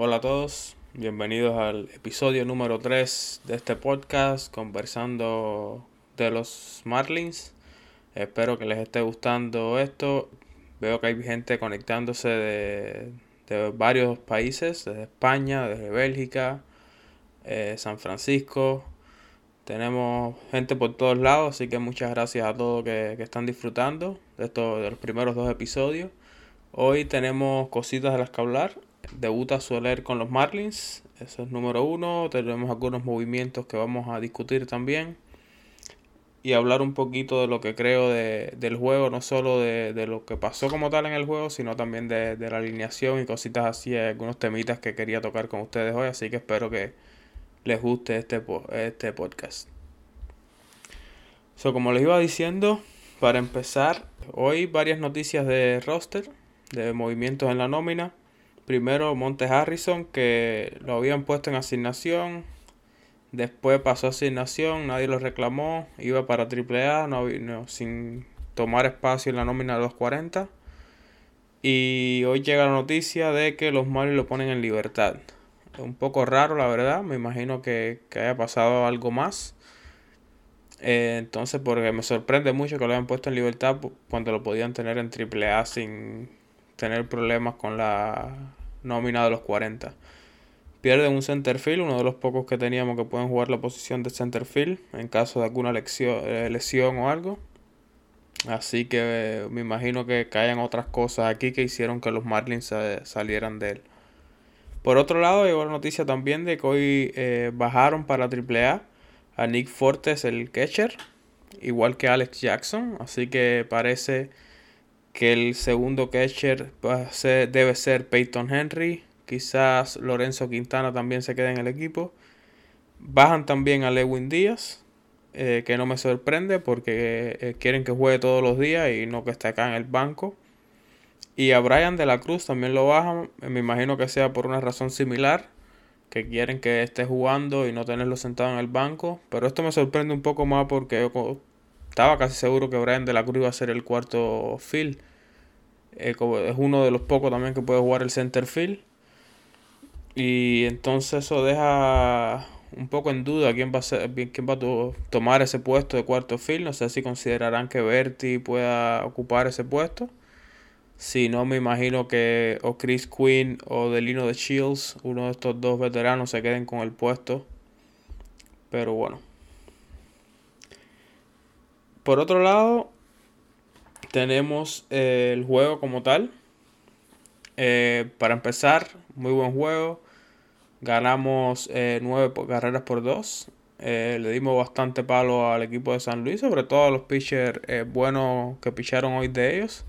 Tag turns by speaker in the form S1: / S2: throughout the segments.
S1: Hola a todos, bienvenidos al episodio número 3 de este podcast conversando de los Marlins. Espero que les esté gustando esto. Veo que hay gente conectándose de, varios países, desde España, desde Bélgica, eh, San Francisco. Tenemos gente por todos lados, así que muchas gracias a todos que, que están disfrutando de, estos, de los primeros dos episodios. Hoy tenemos cositas de las que hablar debuta Soler con los Marlins, eso es número uno. Tenemos algunos movimientos que vamos a discutir también. Y hablar un poquito de lo que creo de, del juego, no solo de, lo que pasó como tal en el juego, sino también de, la alineación y cositas así, algunos temitas que quería tocar con ustedes hoy. Así que espero que les guste este, este podcast. So, como les iba diciendo, para empezar, hoy varias noticias de roster, de movimientos en la nómina. Primero Monte Harrison, que lo habían puesto en asignación. Después pasó a asignación, nadie lo reclamó. Iba para AAA, no, no, sin tomar espacio en la nómina de los 40. Y hoy llega la noticia de que los Marlins lo ponen en libertad. Es un poco raro, la verdad. Me imagino que, haya pasado algo más. Eh, entonces, porque me sorprende mucho que lo hayan puesto en libertad cuando lo podían tener en AAA sin tener problemas con la nómina de los 40. Pierden un centerfield, uno de los pocos que teníamos que pueden jugar la posición de centerfield en caso de alguna eh, lesión, o algo. Así que eh, me imagino que caen otras cosas aquí que hicieron que los Marlins salieran de él. Por otro lado, llegó la noticia también de que hoy eh, bajaron para AAA a Nick Fortes, el catcher, igual que Alex Jackson. Así que parece que el segundo catcher debe ser Peyton Henry. Quizás Lorenzo Quintana también se quede en el equipo. Bajan también a Lewin Díaz, eh, que no me sorprende porque eh, quieren que juegue todos los días y no que esté acá en el banco. Y a Brian de la Cruz también lo bajan. Me imagino que sea por una razón similar. Que quieren que esté jugando y no tenerlo sentado en el banco. Pero esto me sorprende un poco más porque estaba casi seguro que Brian de la Cruz iba a ser el cuarto field. Eh, es uno de los pocos también que puede jugar el center field. Y entonces eso deja un poco en duda quién va a, ser, quién va a tomar ese puesto de cuarto field. No sé si considerarán que Berti pueda ocupar ese puesto. Si no, me imagino que o Chris Quinn o Delino de Shields, uno de estos dos veteranos, se queden con el puesto. Pero bueno. Por otro lado, tenemos eh, el juego como tal. Eh, para empezar, muy buen juego. Ganamos eh, nueve carreras por dos. le dimos bastante palo al equipo de San Luis, sobre todo a los pitchers buenos que picharon hoy de ellos.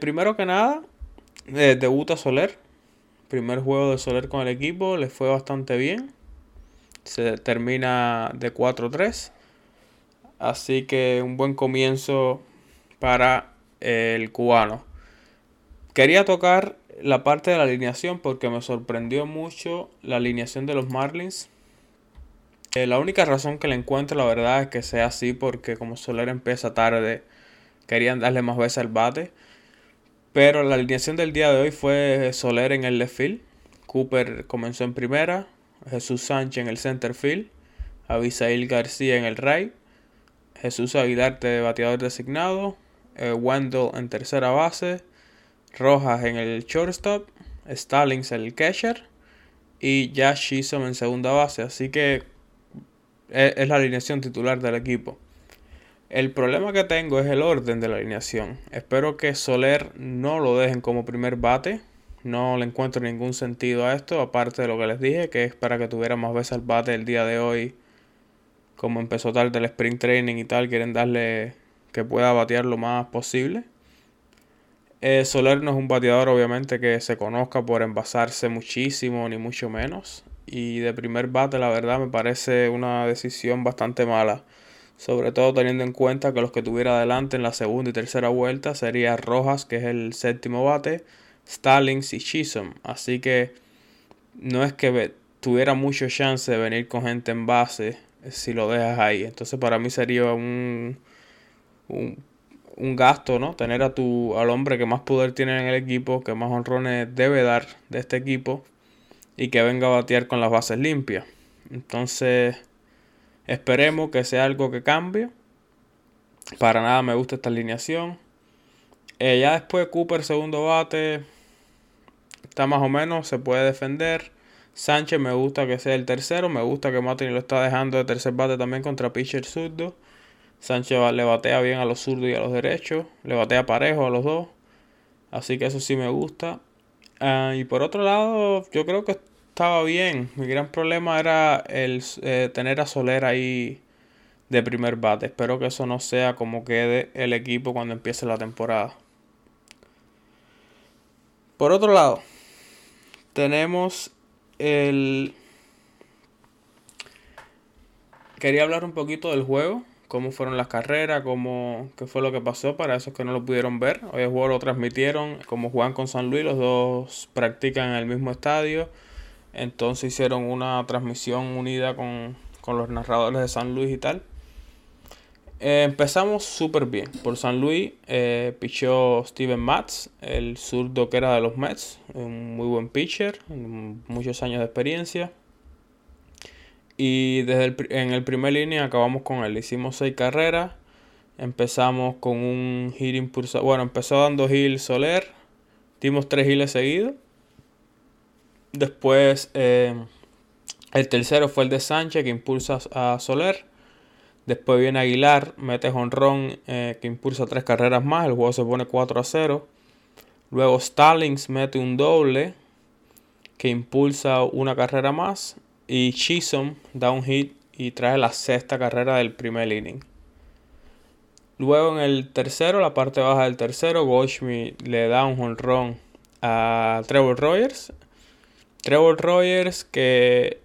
S1: primero que nada, debuta Soler. Primer juego de Soler con el equipo, le fue bastante bien. Se termina de 4-3. Así que un buen comienzo para el cubano. Quería tocar la parte de la alineación porque me sorprendió mucho la alineación de los Marlins. Eh, la única razón que le encuentro, la verdad, es que sea así porque como Soler empieza tarde, querían darle más veces al bate. Pero la alineación del día de hoy fue Soler en el left field. Cooper comenzó en primera. Jesús Sánchez en el center field. Abisail García en el right. Jesús Aguilar bateador designado, eh, Wendell en tercera base, Rojas en el shortstop, Stallings en el catcher y Josh Chisholm en segunda base. Así que e, es, la alineación titular del equipo. El problema que tengo es el orden de la alineación. Espero que Soler no lo dejen como primer bate. No le encuentro ningún sentido a esto, aparte de lo que les dije, que es para que tuviera más veces el bate el día de hoy como empezó tarde el sprint training y tal, quieren darle que pueda batear lo más posible. Eh, Soler no es un bateador, obviamente, que se conozca por envasarse muchísimo, ni mucho menos. Y de primer bate, la verdad, me parece una decisión bastante mala. Sobre todo teniendo en cuenta que los que tuviera adelante en la segunda y tercera vuelta sería Rojas, que es el séptimo bate, Stallings y Chisholm. Así que no es que tuviera mucho chance de venir con gente en base si lo dejas ahí. Entonces para mí sería un, un gasto, ¿no? Tener a tu, al hombre que más poder tiene en el equipo, que más honrones debe dar de este equipo y que venga a batear con las bases limpias. Entonces, esperemos que sea algo que cambie. Para nada me gusta esta alineación. Eh, ya después Cooper, segundo bate, está más o menos, se puede defender. Sánchez me gusta que sea el tercero. Me gusta que Martin lo está dejando de tercer bate también contra pitcher zurdo. Sánchez le batea bien a los zurdos y a los derechos. Le batea parejo a los dos. Así que eso sí me gusta. Ah, y por otro lado, yo creo que estaba bien. Mi gran problema era el eh, tener a Soler ahí de primer bate. Espero que eso no sea como quede el equipo cuando empiece la temporada. Por otro lado, tenemos el... Quería hablar un poquito del juego cómo fueron las carreras, cómo, qué fue lo que pasó para esos que no lo pudieron ver. Hoy el juego lo transmitieron, como juegan con San Luis, los dos practican en el mismo estadio. Entonces hicieron una transmisión unida con, los narradores de San Luis y tal. Eh, empezamos súper bien. Por San Luis eh, pichó Steven Matz, el zurdo que era de los Mets. Un muy buen pitcher, muchos años de experiencia. Y desde el, en el primer línea acabamos con él. Hicimos seis carreras. Empezamos con un hit impulsado. Bueno, empezó dando Gil Soler. Dimos tres giles seguidos. Después eh, el tercero fue el de Sánchez que impulsa a Soler. Después viene Aguilar, mete jonrón eh, que impulsa tres carreras más. El juego se pone 4 a 0. Luego Stallings mete un doble que impulsa una carrera más. Y Chisholm da un hit y trae la sexta carrera del primer inning. Luego en el tercero, la parte baja del tercero, Goldschmidt le da un jonrón a Trevor Rogers. Trevor Rogers que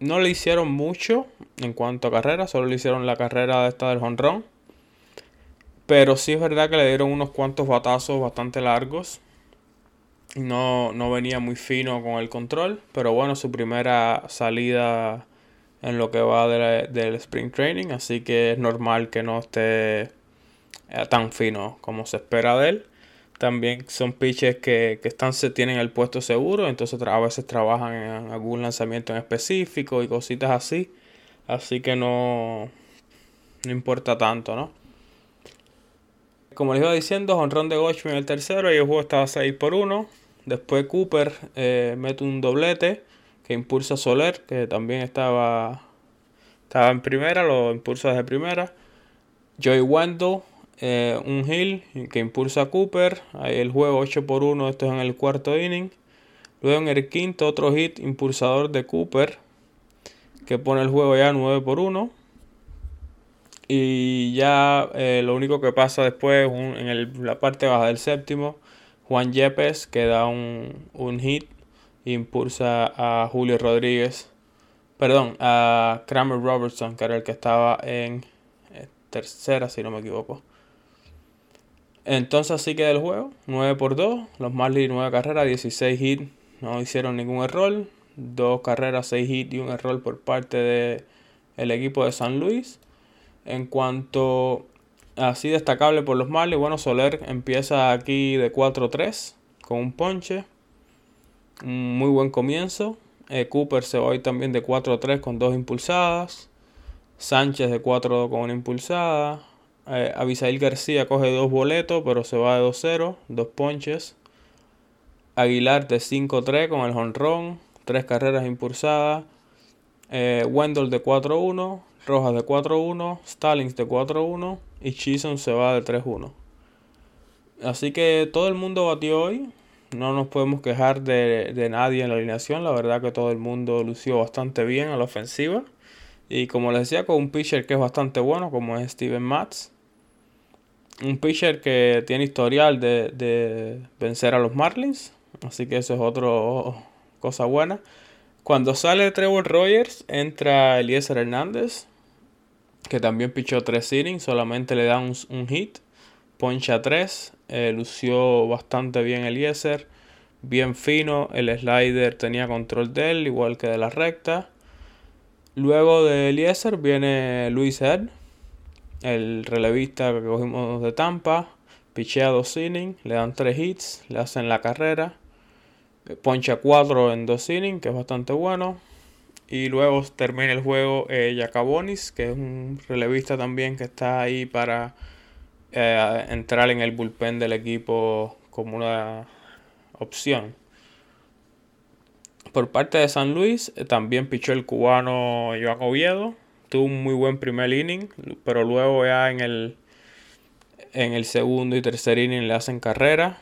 S1: no le hicieron mucho en cuanto a carrera, solo le hicieron la carrera esta del jonrón. Pero sí es verdad que le dieron unos cuantos batazos bastante largos. No, no venía muy fino con el control, pero bueno, su primera salida en lo que va del Spring Training, así que es normal que no esté eh, tan fino como se espera de él. También son pitches que, que están, se tienen el puesto seguro, entonces a veces trabajan en algún lanzamiento en específico y cositas así. Así que no, no importa tanto, ¿no? Como les iba diciendo, honrón de en el tercero y el juego estaba 6 por 1. Después Cooper eh, mete un doblete que impulsa Soler, que también estaba, estaba en primera, lo impulsa desde primera. Joey Wendell, eh, un hill que impulsa a Cooper. Ahí el juego 8 por 1, esto es en el cuarto inning. Luego en el quinto, otro hit impulsador de Cooper, que pone el juego ya 9 por 1. Y ya eh, lo único que pasa después en la parte baja del séptimo, Juan Yepes que da un, un hit impulsa a Julio Rodríguez. Perdón, a Kramer Robertson, que era el que estaba en eh, tercera, si no me equivoco. Entonces así queda el juego. 9 por 2. Los Marlins 9 carreras, 16 hits. No hicieron ningún error. Dos carreras, 6 hits y un error por parte del el equipo de San Luis. En cuanto así destacable por los Marlins, bueno, Soler empieza aquí de 4-3 con un ponche. Un muy buen comienzo. Eh, Cooper se va hoy también de 4-3 con dos impulsadas. Sánchez de 4-2 con una impulsada. Eh, Abisail García coge dos boletos, pero se va de 2-0, dos ponches. Aguilar de 5-3 con el jonrón, tres carreras impulsadas. Eh, Wendell de 4-1. Rojas de 4-1, Stallings de 4-1 y Chisholm se va de 3-1. Así que todo el mundo batió hoy. No nos podemos quejar de, nadie en la alineación. La verdad que todo el mundo lució bastante bien a la ofensiva. Y como les decía, con un pitcher que es bastante bueno, como es Steven Matz. Un pitcher que tiene historial de, de vencer a los Marlins. Así que eso es otra cosa buena. Cuando sale Trevor Rogers, entra Eliezer Hernández que también pichó tres innings, solamente le da un, hit, poncha 3, eh, lució bastante bien el Eliezer, bien fino, el slider tenía control de él, igual que de la recta. Luego de Eliezer viene Luis Ed, el relevista que cogimos de Tampa, pichea dos innings, le dan tres hits, le hacen la carrera, poncha cuatro en dos innings, que es bastante bueno. Y luego termina el juego eh, que es un relevista también que está ahí para eh, entrar en el bullpen del equipo como una opción. Por parte de San Luis, eh, también pichó el cubano Joaquín Oviedo. Tuvo un muy buen primer inning, pero luego ya en el, en el segundo y tercer inning le hacen carrera.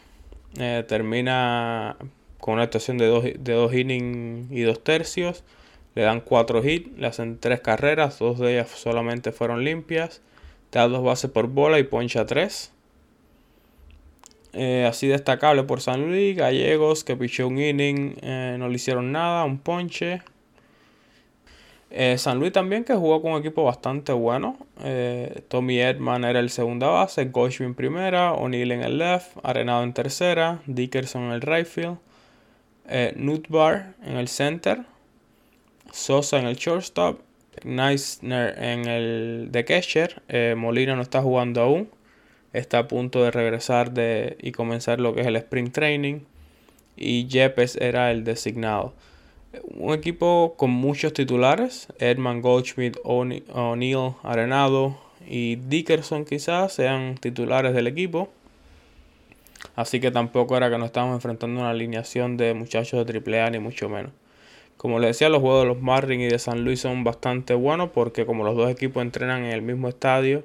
S1: Eh, termina con una actuación de dos, de dos innings y dos tercios. Le dan cuatro hits, le hacen tres carreras, dos de ellas solamente fueron limpias. Da dos bases por bola y poncha tres. Eh, así destacable por San Luis, Gallegos que pichó un inning, eh, no le hicieron nada, un ponche. Eh, San Luis también que jugó con un equipo bastante bueno. Tommy Edman era el segunda base, Goshvin primera, O'Neill en el left, Arenado en tercera, Dickerson en el right field, Nutbar en el center, Sosa en el shortstop, Neisner en el de catcher, Molina no está jugando aún está a punto de regresar de, y comenzar lo que es el sprint training. Y Yepes era el designado. Un equipo con muchos titulares. Edman Goldschmidt, O'Neill, Arenado y Dickerson quizás sean titulares del equipo. Así que tampoco era que nos estábamos enfrentando a una alineación de muchachos de AAA ni mucho menos. Como les decía, los juegos de los Marlins y de San Luis son bastante buenos porque como los dos equipos entrenan en el mismo estadio,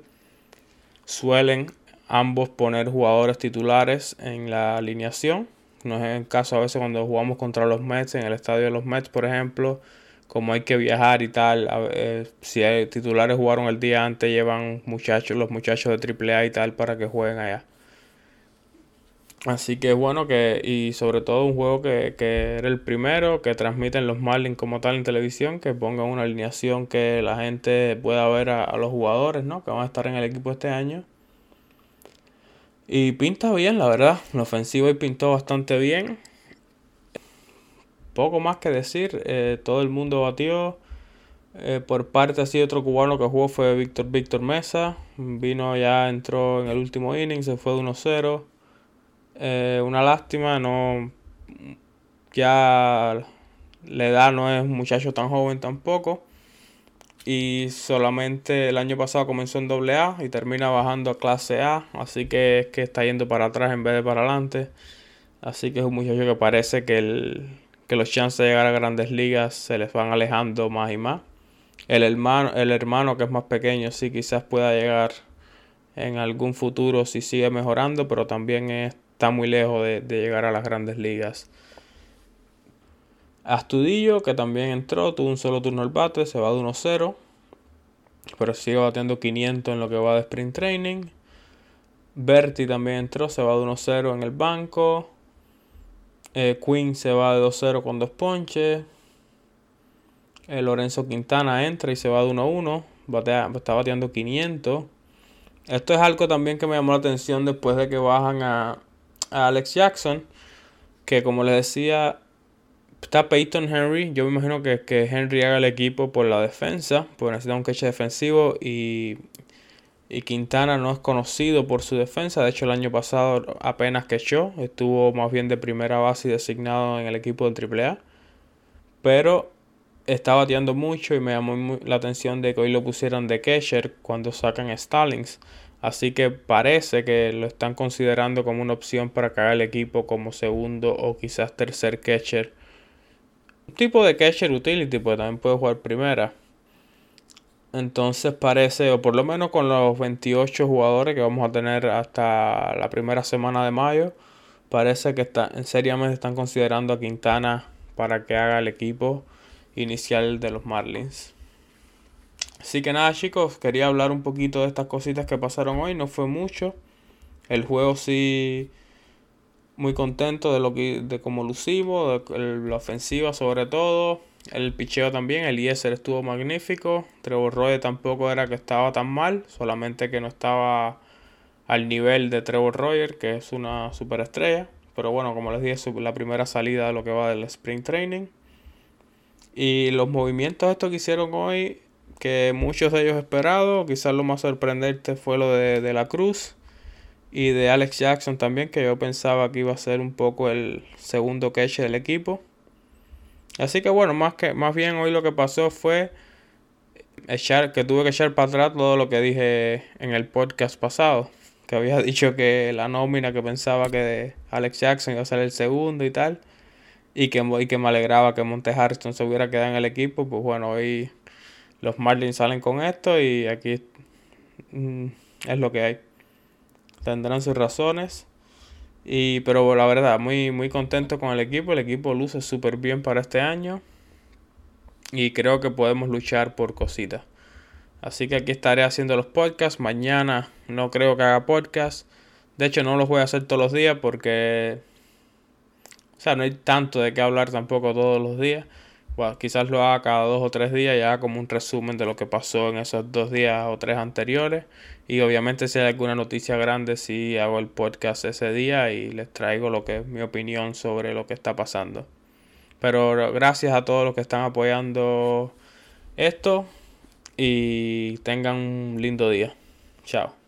S1: suelen ambos poner jugadores titulares en la alineación. No es el caso a veces cuando jugamos contra los Mets, en el estadio de los Mets, por ejemplo, como hay que viajar y tal, eh, si hay titulares jugaron el día antes, llevan muchachos, los muchachos de AAA y tal para que jueguen allá. Así que bueno que, y sobre todo un juego que, que, era el primero, que transmiten los Marlins como tal en televisión, que pongan una alineación que la gente pueda ver a, a los jugadores, ¿no? Que van a estar en el equipo este año y pinta bien, la verdad. La ofensiva y pintó bastante bien. Poco más que decir. Eh, todo el mundo batió. Eh, por parte así otro cubano que jugó fue Víctor Víctor Mesa. Vino ya, entró en el último inning, se fue de 1-0. Eh, una lástima, no. Ya la edad no es un muchacho tan joven tampoco y solamente el año pasado comenzó en doble A y termina bajando a clase A, así que es que está yendo para atrás en vez de para adelante. Así que es un muchacho que parece que, el, que los chances de llegar a grandes ligas se les van alejando más y más. El hermano, el hermano que es más pequeño sí quizás pueda llegar en algún futuro si sigue mejorando, pero también está muy lejos de, de llegar a las grandes ligas. Astudillo, que también entró, tuvo un solo turno al bate, se va de 1-0. Pero sigue batiendo 500 en lo que va de sprint training. Berti también entró, se va de 1-0 en el banco. Eh, Quinn se va de 2-0 con dos ponches. Eh, Lorenzo Quintana entra y se va de 1-1. está bateando 500. Esto es algo también que me llamó la atención después de que bajan a, a Alex Jackson. Que como les decía, Está Peyton Henry. Yo me imagino que, que Henry haga el equipo por la defensa, porque necesita un catch defensivo y, y Quintana no es conocido por su defensa. De hecho, el año pasado apenas quechó. Estuvo más bien de primera base y designado en el equipo del AAA. Pero está bateando mucho y me llamó la atención de que hoy lo pusieron de catcher cuando sacan a Stallings. Así que parece que lo están considerando como una opción para haga el equipo como segundo o quizás tercer catcher tipo de catcher utility, pues también puede jugar primera. Entonces parece, o por lo menos con los 28 jugadores que vamos a tener hasta la primera semana de mayo, parece que está, seriamente están considerando a Quintana para que haga el equipo inicial de los Marlins. Así que nada chicos, quería hablar un poquito de estas cositas que pasaron hoy, no fue mucho. El juego sí muy contento de lo que de cómo lucimos, de la ofensiva sobre todo, el picheo también, el Yeser estuvo magnífico, Trevor Roy tampoco era que estaba tan mal, solamente que no estaba al nivel de Trevor Royer, que es una superestrella, pero bueno, como les dije, la primera salida de lo que va del Spring Training. Y los movimientos estos que hicieron hoy, que muchos de ellos esperados. Quizás lo más sorprendente fue lo de, de la Cruz y de Alex Jackson también, que yo pensaba que iba a ser un poco el segundo catch del equipo. Así que bueno, más que más bien hoy lo que pasó fue echar que tuve que echar para atrás todo lo que dije en el podcast pasado, que había dicho que la nómina que pensaba que Alex Jackson iba a ser el segundo y tal, y que, y que me alegraba que Monte Harrison se hubiera quedado en el equipo, pues bueno, hoy los Marlins salen con esto y aquí mm, es lo que hay. Tendrán sus razones. Y, pero la verdad, muy, muy contento con el equipo. El equipo luce súper bien para este año. Y creo que podemos luchar por cositas. Así que aquí estaré haciendo los podcasts. Mañana no creo que haga podcast. De hecho, no los voy a hacer todos los días porque... O sea, no hay tanto de qué hablar tampoco todos los días. Quizás lo haga cada dos o tres días, ya como un resumen de lo que pasó en esos dos días o tres anteriores. Y obviamente si hay alguna noticia grande, sí hago el podcast ese día y les traigo lo que es mi opinión sobre lo que está pasando. Pero gracias a todos los que están apoyando esto y tengan un lindo día. Chao.